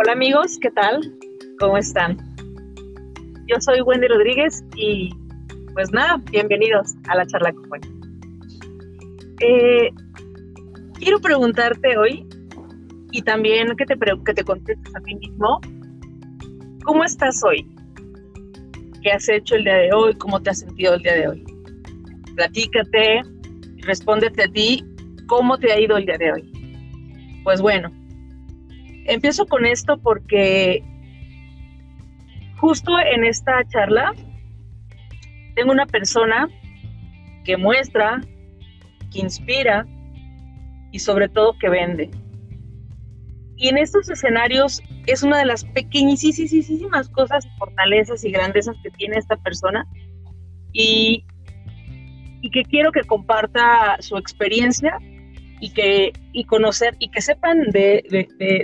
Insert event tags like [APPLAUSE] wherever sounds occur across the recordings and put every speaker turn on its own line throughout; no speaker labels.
Hola amigos, ¿qué tal? ¿Cómo están? Yo soy Wendy Rodríguez y pues nada, bienvenidos a la charla con eh, quiero preguntarte hoy y también que te, que te contestes a ti mismo, ¿cómo estás hoy? ¿Qué has hecho el día de hoy? ¿Cómo te has sentido el día de hoy? Platícate, respóndete a ti, ¿cómo te ha ido el día de hoy? Pues bueno, empiezo con esto porque justo en esta charla tengo una persona que muestra, que inspira y sobre todo que vende. Y en estos escenarios es una de las pequeñísimas cosas, fortalezas y grandezas que tiene esta persona y, y que quiero que comparta su experiencia y que y conocer y que sepan de,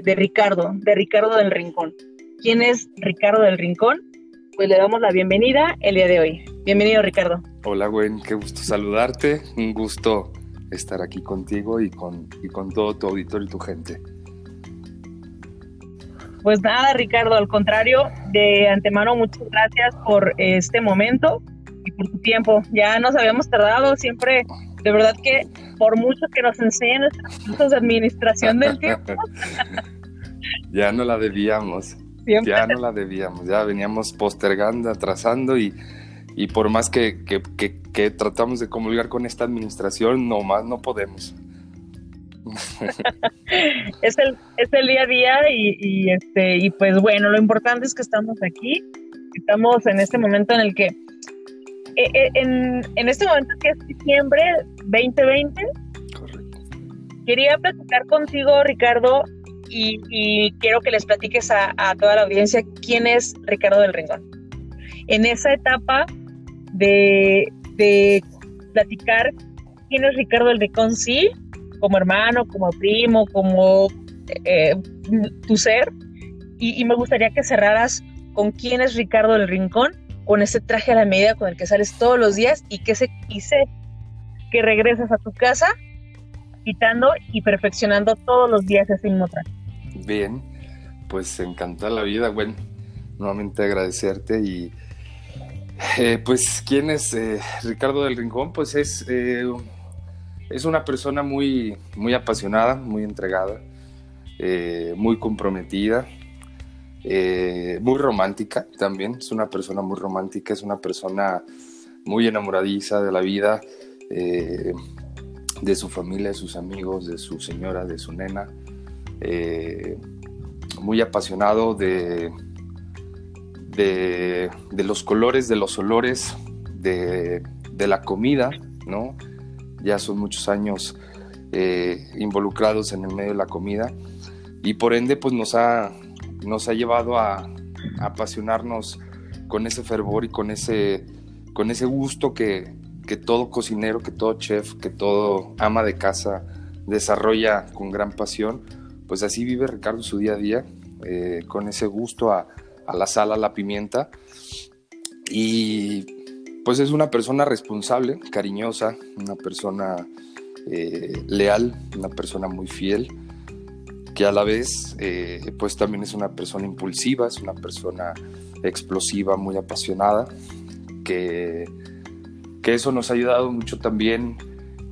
de, Ricardo, de Ricardo del Rincón. ¿Quién es Ricardo del Rincón? Pues le damos la bienvenida el día de hoy. Bienvenido, Ricardo.
Hola, Gwen, qué gusto saludarte. Un gusto estar aquí contigo y con, y con todo tu auditorio y tu gente.
Pues nada, Ricardo, al contrario, de antemano, muchas gracias por este momento y por tu tiempo. Ya nos habíamos tardado, siempre, de verdad que por mucho que nos enseñen nuestros de administración del tiempo. [LAUGHS]
ya no la debíamos. Ya no la debíamos, ya veníamos postergando, atrasando y, y por más que, que, que, tratamos de comulgar con esta administración, no más no podemos. [LAUGHS]
es, el, es el día a día y, y, este, y pues bueno, lo importante es que estamos aquí, estamos en este momento en el que en, en, este momento que es diciembre 2020, Correcto. quería platicar contigo, Ricardo, y, quiero que les platiques a, toda la audiencia quién es Ricardo del Rincón. En esa etapa de, de platicar quién es Ricardo del Rincón, sí, como hermano, como primo, como eh, tu ser, y, y me gustaría que cerraras con quién es Ricardo del Rincón con ese traje a la medida con el que sales todos los días y que se, sé que regresas a tu casa quitando y perfeccionando todos los días ese mismo traje.
Bien, pues encanta la vida, bueno, nuevamente agradecerte y eh, pues quién es eh, Ricardo del Rincón, pues es, eh, es una persona muy, muy apasionada, muy entregada, muy comprometida, eh, muy romántica también, es una persona muy romántica, es una persona muy enamoradiza de la vida, eh, de su familia, de sus amigos, de su señora, de su nena, eh, muy apasionado de, de, los colores, de los olores, de, de, la comida, ¿no? Ya son muchos años involucrados en el medio de la comida y por ende pues nos ha nos ha llevado a, apasionarnos con ese fervor y con ese, con ese gusto que, todo cocinero, que todo chef, que todo ama de casa desarrolla con gran pasión. Pues así vive Ricardo su día a día, eh, con ese gusto a, la sal, a la pimienta. Y pues es una persona responsable, cariñosa, una persona eh, leal, una persona muy fiel que a la vez eh, pues también es una persona impulsiva, es una persona explosiva, muy apasionada, que, que eso nos ha ayudado mucho también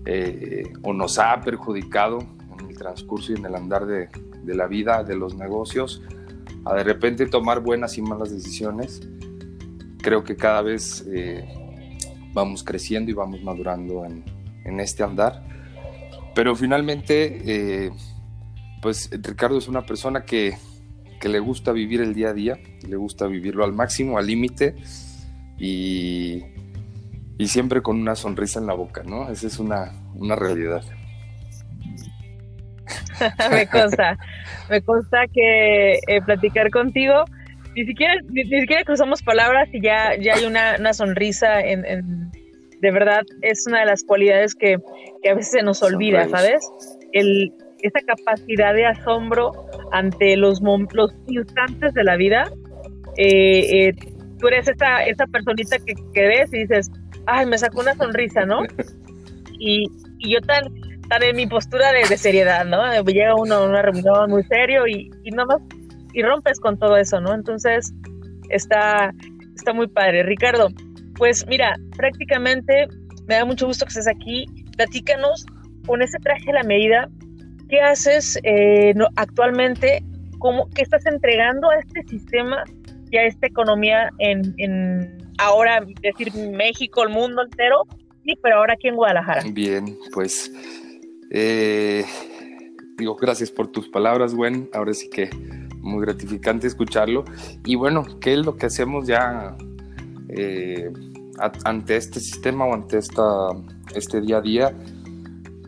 eh, o nos ha perjudicado en el transcurso y en el andar de, de, la vida, de los negocios, a de repente tomar buenas y malas decisiones. Creo que cada vez eh, vamos creciendo y vamos madurando en, en este andar, pero finalmente pues Ricardo es una persona que, le gusta vivir el día a día, le gusta vivirlo al máximo, al límite y, siempre con una sonrisa en la boca, ¿no? Esa es una, realidad. [LAUGHS]
me consta, me consta que eh, platicar contigo, ni siquiera, ni, siquiera cruzamos palabras y ya, ya hay una, sonrisa en, de verdad es una de las cualidades que, a veces se nos olvida, ¿sabes? El, esa capacidad de asombro ante los, los instantes de la vida. Eh, eh, tú eres esa, esa personita que, que, ves y dices, ay, me sacó una sonrisa, ¿no? [LAUGHS] Y, y yo tan, tan en mi postura de, seriedad, ¿no? Llega uno a una reunión muy serio y, y nada más y rompes con todo eso, ¿no? Entonces, está, está muy padre. Ricardo, pues mira, prácticamente me da mucho gusto que estés aquí. Platícanos con ese traje a la medida, ¿qué haces eh, actualmente? ¿Cómo, ¿Qué estás entregando a este sistema y a esta economía en, en ahora, decir México, el mundo entero? Sí, pero ahora aquí en Guadalajara.
Bien, pues eh, digo, gracias por tus palabras, Gwen. Ahora sí que muy gratificante escucharlo. Y bueno, ¿qué es lo que hacemos ya eh, ante este sistema o ante esta, este día a día?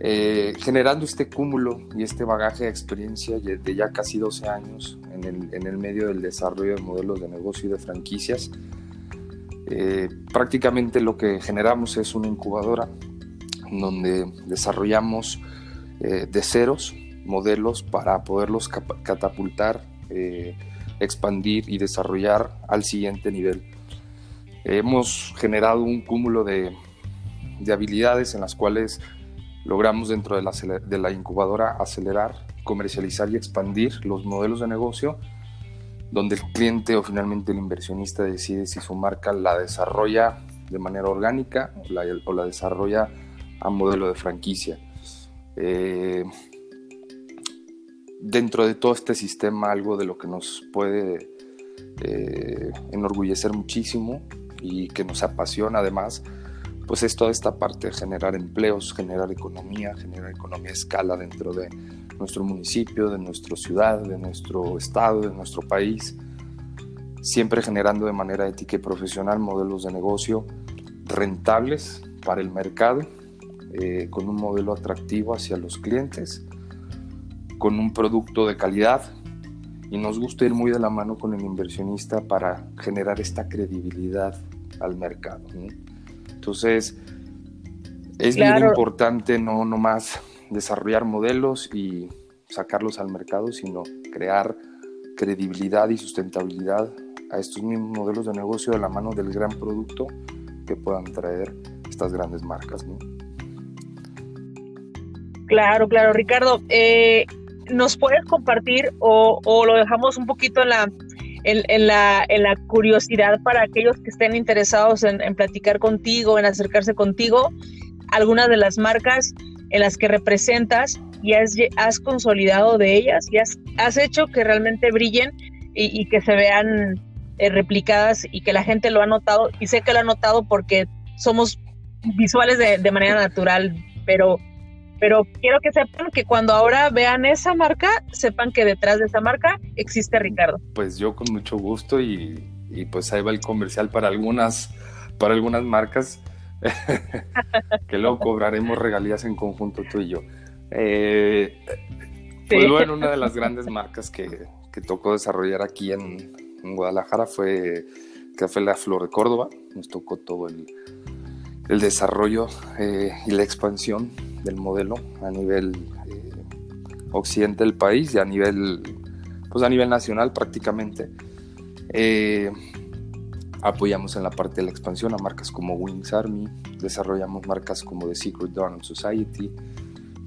Eh, generando este cúmulo y este bagaje de experiencia de ya casi 12 años en el, en el medio del desarrollo de modelos de negocio y de franquicias. Eh, prácticamente lo que generamos es una incubadora donde desarrollamos de ceros modelos para poderlos catapultar, eh, expandir y desarrollar al siguiente nivel. Hemos generado un cúmulo de, habilidades en las cuales logramos dentro de la, de la incubadora acelerar, comercializar y expandir los modelos de negocio donde el cliente o finalmente el inversionista decide si su marca la desarrolla de manera orgánica o la, desarrolla a modelo de franquicia. Eh, dentro de todo este sistema algo de lo que nos puede eh, enorgullecer muchísimo y que nos apasiona además, pues es toda esta parte de generar empleos, generar economía, generar economía a escala dentro de nuestro municipio, de nuestra ciudad, de nuestro estado, de nuestro país, siempre generando de manera ética y profesional modelos de negocio rentables para el mercado, eh, con un modelo atractivo hacia los clientes con un producto de calidad y nos gusta ir muy de la mano con el inversionista para generar esta credibilidad al mercado. Entonces, es bien importante no nomás desarrollar modelos y sacarlos al mercado, sino crear credibilidad y sustentabilidad a estos mismos modelos de negocio de la mano del gran producto que puedan traer estas grandes marcas.
Claro, claro, Ricardo. Eh, ¿Nos puedes compartir o, lo dejamos un poquito en la, en, la, en la curiosidad para aquellos que estén interesados en, platicar contigo, en acercarse contigo, algunas de las marcas en las que representas y has, has consolidado de ellas y has, hecho que realmente brillen y, que se vean eh, replicadas y que la gente lo ha notado. Y sé que lo ha notado porque somos visuales de manera natural, pero pero quiero que sepan que cuando ahora vean esa marca, sepan que detrás de esa marca existe Ricardo.
Pues yo con mucho gusto y, pues ahí va el comercial para algunas, para algunas marcas [LAUGHS] que luego cobraremos regalías en conjunto tú y yo. Eh, pues bueno, una de las grandes marcas que, tocó desarrollar aquí en, Guadalajara fue Café La Flor de Córdoba. Nos tocó todo el, desarrollo eh, y la expansión del modelo a nivel eh, occidente del país y a nivel, pues a nivel nacional prácticamente. Eh, apoyamos en la parte de la expansión a marcas como Wings Army, desarrollamos marcas como The Secret Donald Society,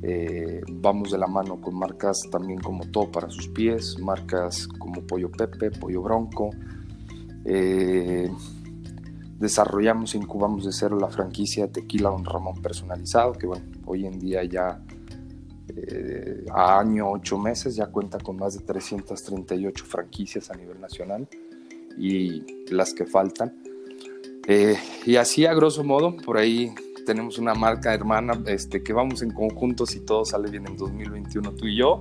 eh, vamos de la mano con marcas también como Todo para sus pies, marcas como Pollo Pepe, Pollo Bronco. Desarrollamos e incubamos de cero la franquicia Tequila Don Ramón personalizado, que bueno, hoy en día ya eh, a año, ocho meses, ya cuenta con más de 338 franquicias a nivel nacional y las que faltan. Eh, y así a grosso modo, por ahí tenemos una marca hermana este, que vamos en conjunto si todo sale bien en 2021 tú y yo,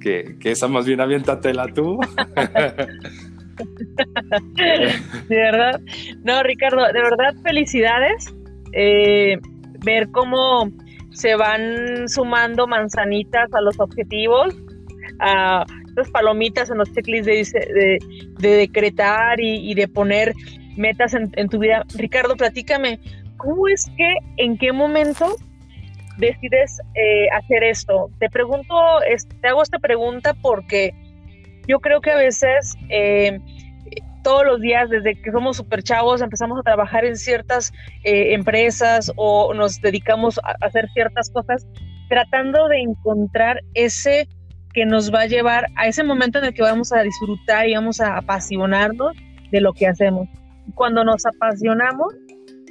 que, que esa más bien aviéntatela tú. [LAUGHS] [LAUGHS]
de verdad. No, Ricardo, de verdad, felicidades. Eh, ver cómo se van sumando manzanitas a los objetivos, a las palomitas en los checklists de, de, decretar y, de poner metas en, tu vida. Ricardo, platícame, ¿cómo es que, en qué momento decides eh, hacer esto? Te pregunto, te hago esta pregunta porque yo creo que a veces eh, todos los días, desde que somos súper chavos, empezamos a trabajar en ciertas eh, empresas o nos dedicamos a hacer ciertas cosas, tratando de encontrar ese que nos va a llevar a ese momento en el que vamos a disfrutar y vamos a apasionarnos de lo que hacemos. Cuando nos apasionamos,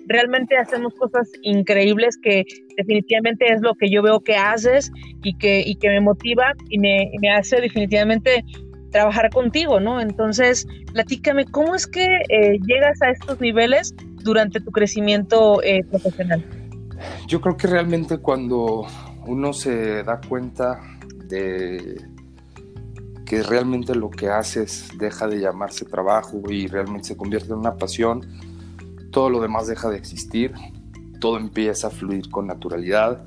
realmente hacemos cosas increíbles que definitivamente es lo que yo veo que haces y que, y que me motiva y me, me hace definitivamente trabajar contigo, ¿no? Entonces, platícame, ¿cómo es que eh, llegas a estos niveles durante tu crecimiento eh, profesional?
Yo creo que realmente cuando uno se da cuenta de que realmente lo que haces deja de llamarse trabajo y realmente se convierte en una pasión, todo lo demás deja de existir, todo empieza a fluir con naturalidad.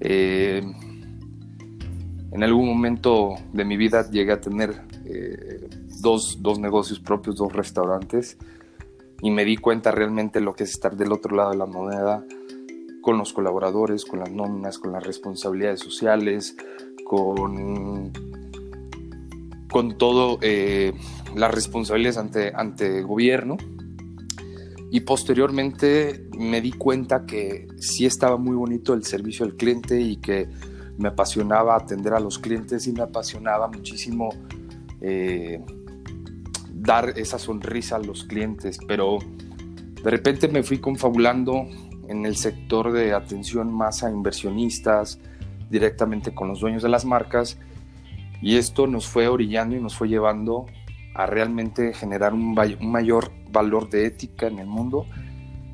Eh, en algún momento de mi vida llegué a tener eh, dos, negocios propios, dos restaurantes, y me di cuenta realmente lo que es estar del otro lado de la moneda, con los colaboradores, con las nóminas, con las responsabilidades sociales, con, con todo eh, las responsabilidades ante, ante gobierno. Y posteriormente me di cuenta que sí estaba muy bonito el servicio al cliente y que me apasionaba atender a los clientes y me apasionaba muchísimo eh, dar esa sonrisa a los clientes, pero de repente me fui confabulando en el sector de atención más a inversionistas, directamente con los dueños de las marcas, y esto nos fue orillando y nos fue llevando a realmente generar un, mayor valor de ética en el mundo,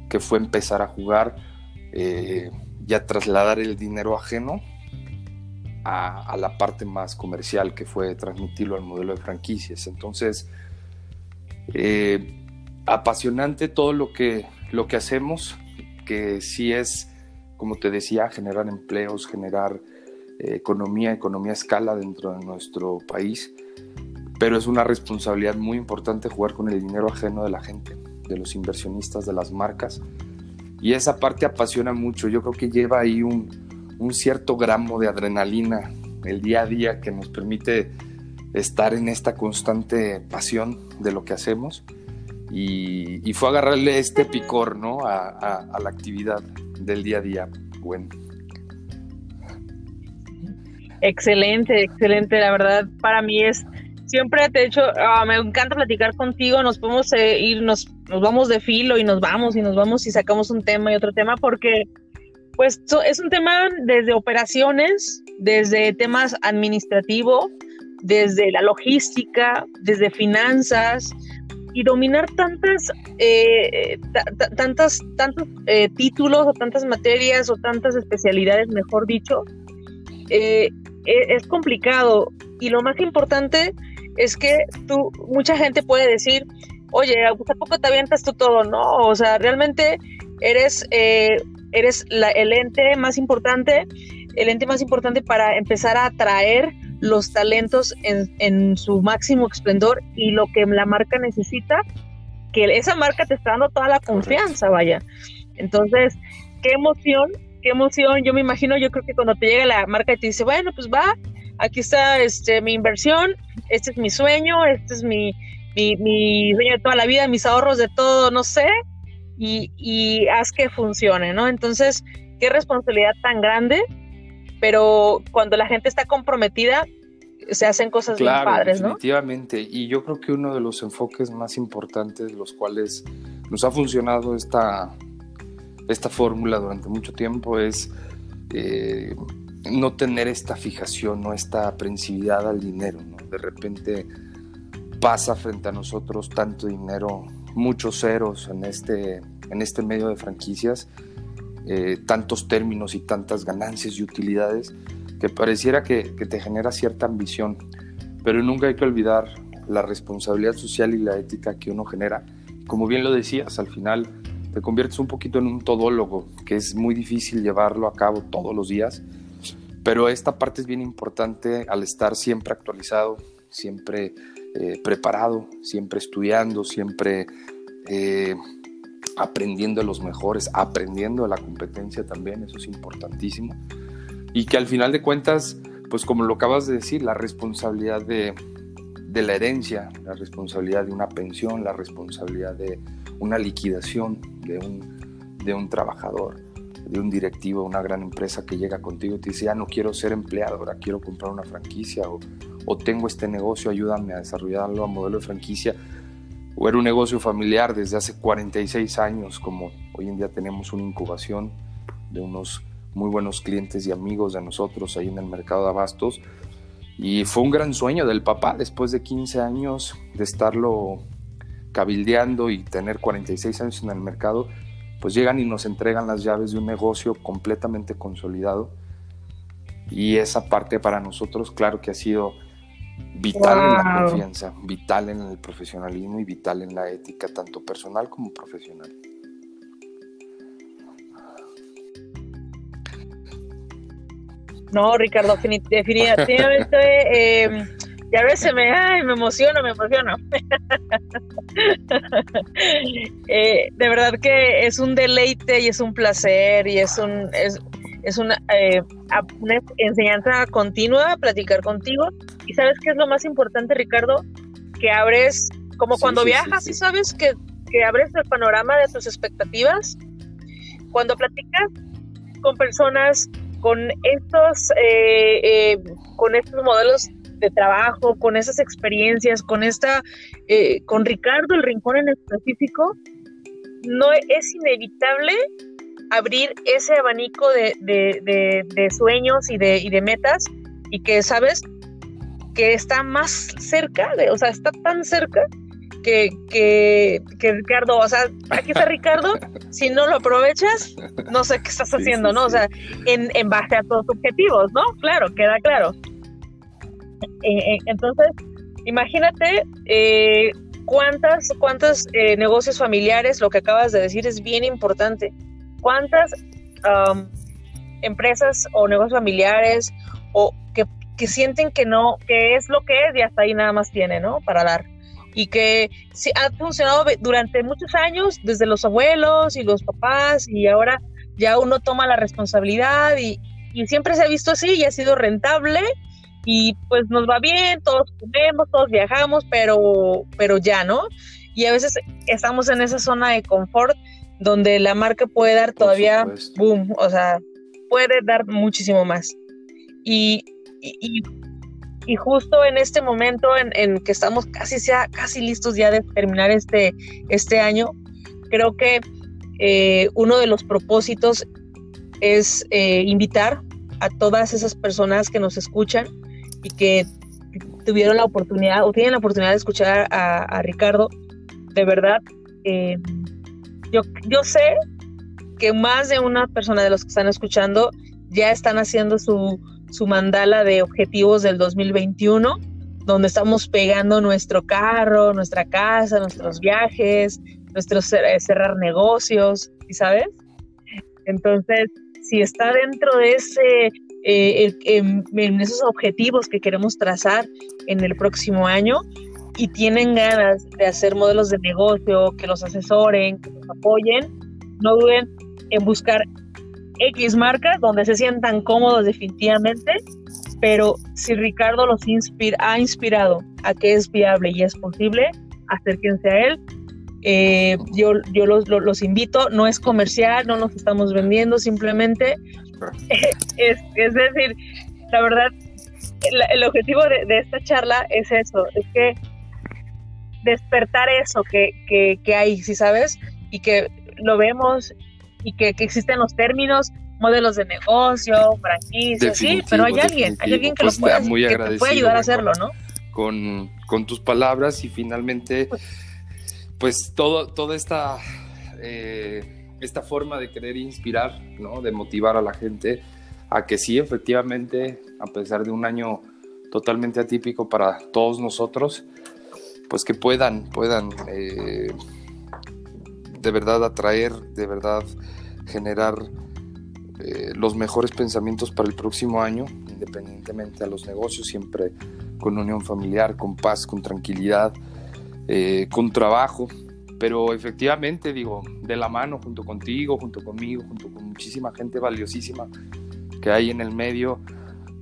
que fue empezar a jugar eh, y a trasladar el dinero ajeno a, la parte más comercial que fue transmitirlo al modelo de franquicias. Entonces, eh, apasionante todo lo que, lo que hacemos, que sí es, como te decía, generar empleos, generar eh, economía, economía a escala dentro de nuestro país, pero es una responsabilidad muy importante jugar con el dinero ajeno de la gente, de los inversionistas, de las marcas. Y esa parte apasiona mucho. Yo creo que lleva ahí un, un cierto gramo de adrenalina el día a día que nos permite estar en esta constante pasión de lo que hacemos y, fue agarrarle este picor ¿no? a, la actividad del día a día. Bueno.
Excelente, excelente, la verdad para mí es siempre te he hecho, ah, me encanta platicar contigo, nos podemos eh, ir, nos, nos vamos de filo y nos vamos y nos vamos y sacamos un tema y otro tema porque pues es un tema desde operaciones, desde temas administrativos, desde la logística, desde finanzas y dominar tantas, eh, tantas, tantos eh, títulos o tantas materias o tantas especialidades, mejor dicho, eh, e, es complicado. Y lo más importante es que tú, mucha gente puede decir, oye, ¿a poco te avientas tú todo? No, o sea, realmente eres eres el ente más importante, el ente más importante para empezar a atraer los talentos en, su máximo esplendor y lo que la marca necesita, que esa marca te está dando toda la confianza, vaya. Entonces, qué emoción, qué emoción. Yo me imagino, yo creo que cuando te llega la marca y te dice, bueno, pues va, aquí está este, mi inversión, este es mi sueño, este es mi, mi, mi sueño de toda la vida, mis ahorros de todo, no sé, y, haz que funcione, ¿no? Entonces, qué responsabilidad tan grande, pero cuando la gente está comprometida, se hacen cosas bien padres,
¿no? Definitivamente, y yo creo que uno de los enfoques más importantes, los cuales nos ha funcionado esta, esta fórmula durante mucho tiempo, es eh, no tener esta fijación, no esta aprensividad al dinero, ¿no? De repente pasa frente a nosotros tanto dinero muchos ceros en este, en este medio de franquicias, eh, tantos términos y tantas ganancias y utilidades, que pareciera que, te genera cierta ambición, pero nunca hay que olvidar la responsabilidad social y la ética que uno genera. Como bien lo decías, al final te conviertes un poquito en un todólogo, que es muy difícil llevarlo a cabo todos los días, pero esta parte es bien importante al estar siempre actualizado, siempre eh, preparado, siempre estudiando, siempre eh, aprendiendo de los mejores, aprendiendo de la competencia también, eso es importantísimo. Y que al final de cuentas, pues como lo acabas de decir, la responsabilidad de, de la herencia, la responsabilidad de una pensión, la responsabilidad de una liquidación de un, de un trabajador, de un directivo una gran empresa que llega contigo y te dice, ya no quiero ser empleado, ahora quiero comprar una franquicia o, o tengo este negocio, ayúdame a desarrollarlo a modelo de franquicia. O era un negocio familiar desde hace 46 años, como hoy en día tenemos una incubación de unos muy buenos clientes y amigos de nosotros ahí en el mercado de abastos. Y fue un gran sueño del papá después de 15 años de estarlo cabildeando y tener 46 años en el mercado, pues llegan y nos entregan las llaves de un negocio completamente consolidado. Y esa parte para nosotros, claro que ha sido vital en la confianza, vital en el profesionalismo y vital en la ética, tanto personal como profesional.
No, Ricardo, definitivamente, eh, ya a veces me, ay, me emociono, me emociono. [LAUGHS] Eh, de verdad que es un deleite y es un placer y es un es, es una, eh, una enseñanza continua platicar contigo. Y sabes qué es lo más importante, Ricardo, que abres, como cuando viajas, y sabes que, que abres el panorama de tus expectativas. Cuando platicas con personas con estos, eh, eh, con estos modelos de trabajo, con esas experiencias, con esta, eh, con Ricardo el Rincón en específico, no es inevitable abrir ese abanico de, de, sueños y de, y de metas y que sabes que está más cerca, de, o sea, está tan cerca que, que, que, Ricardo, o sea, aquí está Ricardo, si no lo aprovechas, no sé qué estás haciendo, ¿no? O sea, en, en, base a tus objetivos, ¿no? Claro, queda claro. Eh, eh, entonces, imagínate eh, cuántas, cuántos negocios familiares, lo que acabas de decir es bien importante. ¿Cuántas empresas o negocios familiares o que, que sienten que no, que es lo que es y hasta ahí nada más tiene, ¿no? Para dar y que ha funcionado durante muchos años, desde los abuelos y los papás, y ahora ya uno toma la responsabilidad y, siempre se ha visto así y ha sido rentable y pues nos va bien, todos comemos, todos viajamos, pero, pero ya, ¿no? Y a veces estamos en esa zona de confort donde la marca puede dar todavía, boom, o sea, puede dar muchísimo más. y, y y justo en este momento en, que estamos casi, sea, casi listos ya de terminar este, este año, creo que eh, uno de los propósitos es eh, invitar a todas esas personas que nos escuchan y que tuvieron la oportunidad o tienen la oportunidad de escuchar a, Ricardo. De verdad, eh, yo, yo sé que más de una persona de los que están escuchando ya están haciendo su, su mandala de objetivos del 2021, donde estamos pegando nuestro carro, nuestra casa, nuestros viajes, nuestros eh, cerrar negocios, ¿sabes? Entonces, si está dentro de ese, eh, en esos objetivos que queremos trazar en el próximo año y tienen ganas de hacer modelos de negocio, que los asesoren, que los apoyen, no duden en buscar X marcas donde se sientan cómodos definitivamente, pero si Ricardo los inspira, ha inspirado a que es viable y es posible, acérquense a él. Eh, yo yo los, los, invito, no es comercial, no nos estamos vendiendo, simplemente [LAUGHS] es, es decir, la verdad, el, objetivo de, de, esta charla es eso, es que despertar eso que, que, que hay, si sabes, y que lo vemos y que, existen los términos, modelos de negocio, franquicias, sí, pero hay alguien, hay alguien que, pues, puede, que te puede ayudar a hacerlo, ¿no?
Con, con, tus palabras y finalmente, pues todo, toda esta, eh, esta forma de querer inspirar, ¿no? De motivar a la gente a que sí, efectivamente, a pesar de un año totalmente atípico para todos nosotros, pues que puedan, puedan eh, de verdad atraer, de verdad generar eh, los mejores pensamientos para el próximo año, independientemente a los negocios, siempre con unión familiar, con paz, con tranquilidad, eh, con trabajo, pero efectivamente digo, de la mano, junto contigo, junto conmigo, junto con muchísima gente valiosísima que hay en el medio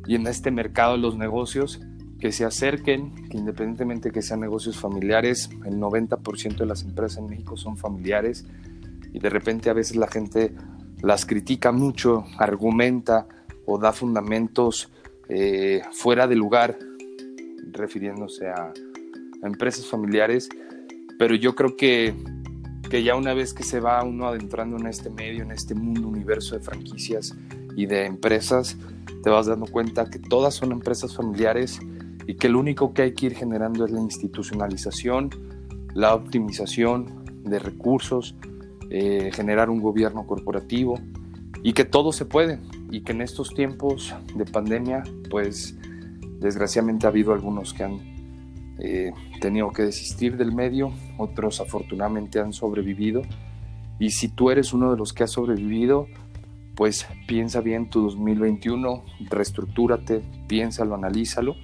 y en este mercado de los negocios, que se acerquen, que independientemente que sean negocios familiares, el 90% de las empresas en México son familiares y de repente a veces la gente las critica mucho, argumenta o da fundamentos eh, fuera de lugar, refiriéndose a, empresas familiares, pero yo creo que, que ya una vez que se va uno adentrando en este medio, en este mundo, universo de franquicias y de empresas, te vas dando cuenta que todas son empresas familiares y que lo único que hay que ir generando es la institucionalización, la optimización de recursos, eh, generar un gobierno corporativo y que todo se puede y que en estos tiempos de pandemia pues desgraciadamente ha habido algunos que han eh, tenido que desistir del medio, otros afortunadamente han sobrevivido y si tú eres uno de los que ha sobrevivido pues piensa bien tu 2021, reestructúrate, piénsalo, analízalo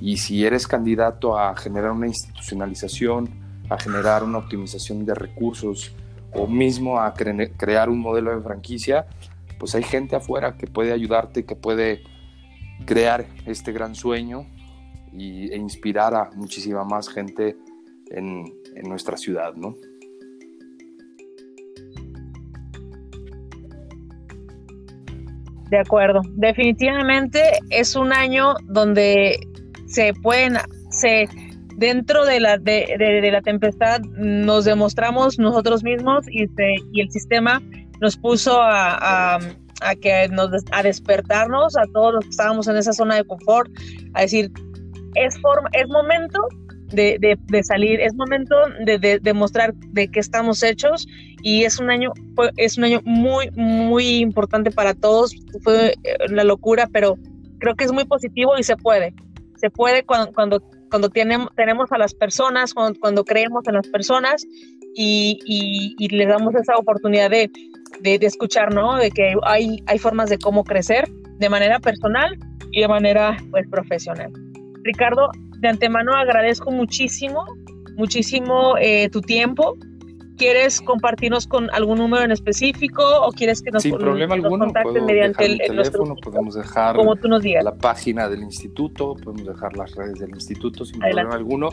y si eres candidato a generar una institucionalización, a generar una optimización de recursos, o mismo a crear un modelo de franquicia, pues hay gente afuera que puede ayudarte, que puede crear este gran sueño y, e inspirar a muchísima más gente en, en nuestra ciudad, ¿no?
De acuerdo, definitivamente es un año donde se pueden, se, dentro de la, de, la tempestad nos demostramos nosotros mismos y, y el sistema nos puso a, a, que nos, a despertarnos a todos los que estábamos en esa zona de confort, a decir, es, forma, es momento de, de, salir, es momento de, demostrar de qué estamos hechos y es un año, es un año muy, muy importante para todos, fue la locura, pero creo que es muy positivo y se puede, se puede cuando, cuando cuando tenemos, tenemos a las personas, cuando, creemos en las personas y, y, les damos esa oportunidad de, de, escuchar, ¿no? De que hay, hay formas de cómo crecer de manera personal y de manera pues, profesional. Ricardo, de antemano agradezco muchísimo, muchísimo eh, tu tiempo. ¿Quieres compartirnos con algún número en específico o quieres que nos,
Sin problema alguno, contacten mediante el, teléfono? podemos dejar
como tú nos digas.
la página del instituto, podemos dejar las redes del instituto sin problema alguno.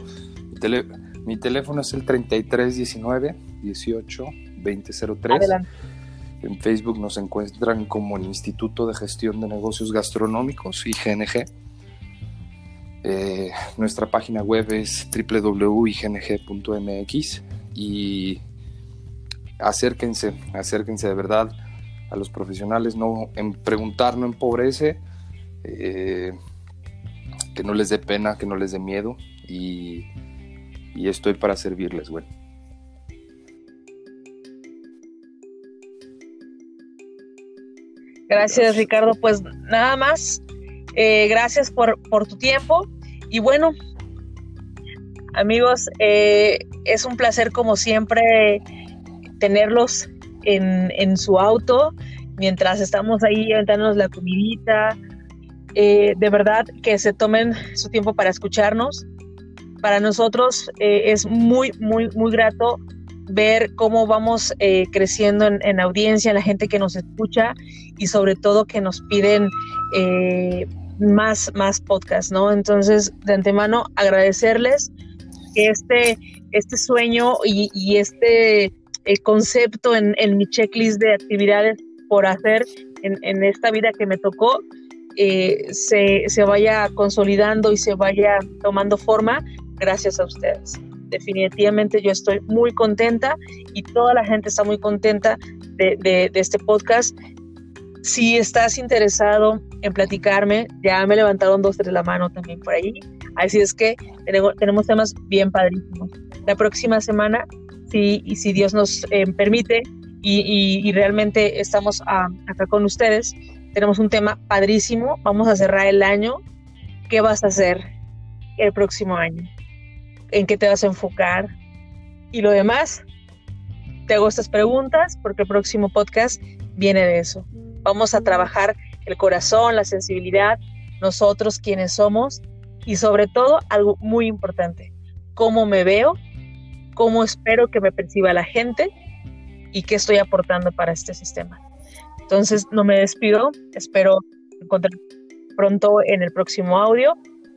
Mi, teléfono es el 3319 18 2003. Adelante. En Facebook nos encuentran como el Instituto de Gestión de Negocios Gastronómicos, IGNG. Eh, nuestra página web es www.igng.mx y acérquense, acérquense de verdad a los profesionales, no en preguntar no empobrece, eh, que no les dé pena, que no les dé miedo y, estoy para servirles, güey.
Gracias, Ricardo. Pues nada más, eh, gracias por, por, tu tiempo y bueno, amigos, eh, es un placer como siempre tenerlos en, su auto mientras estamos ahí aventándonos la comidita. Eh, de verdad que se tomen su tiempo para escucharnos. Para nosotros eh, es muy, muy, muy grato ver cómo vamos eh, creciendo en, audiencia, la gente que nos escucha y sobre todo que nos piden más, más podcasts, ¿no? Entonces, de antemano, agradecerles que este, este sueño y este el concepto en, mi checklist de actividades por hacer en, esta vida que me tocó eh, se, vaya consolidando y se vaya tomando forma gracias a ustedes. Definitivamente yo estoy muy contenta y toda la gente está muy contenta de, este podcast. Si estás interesado en platicarme, ya me levantaron dos, tres la mano también por ahí. Así es que tenemos temas bien padrísimos. La próxima semana si, y si Dios nos eh, permite y, realmente estamos acá con ustedes, tenemos un tema padrísimo, vamos a cerrar el año, ¿qué vas a hacer el próximo año? ¿En qué te vas a enfocar? Y lo demás, te hago estas preguntas porque el próximo podcast viene de eso. Vamos a trabajar el corazón, la sensibilidad, nosotros quienes somos y sobre todo algo muy importante, cómo me veo cómo espero que me perciba la gente y qué estoy aportando para este sistema. Entonces, no me despido, espero encontrar pronto en el próximo audio.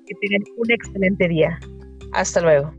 Que tengan un excelente día. Hasta luego.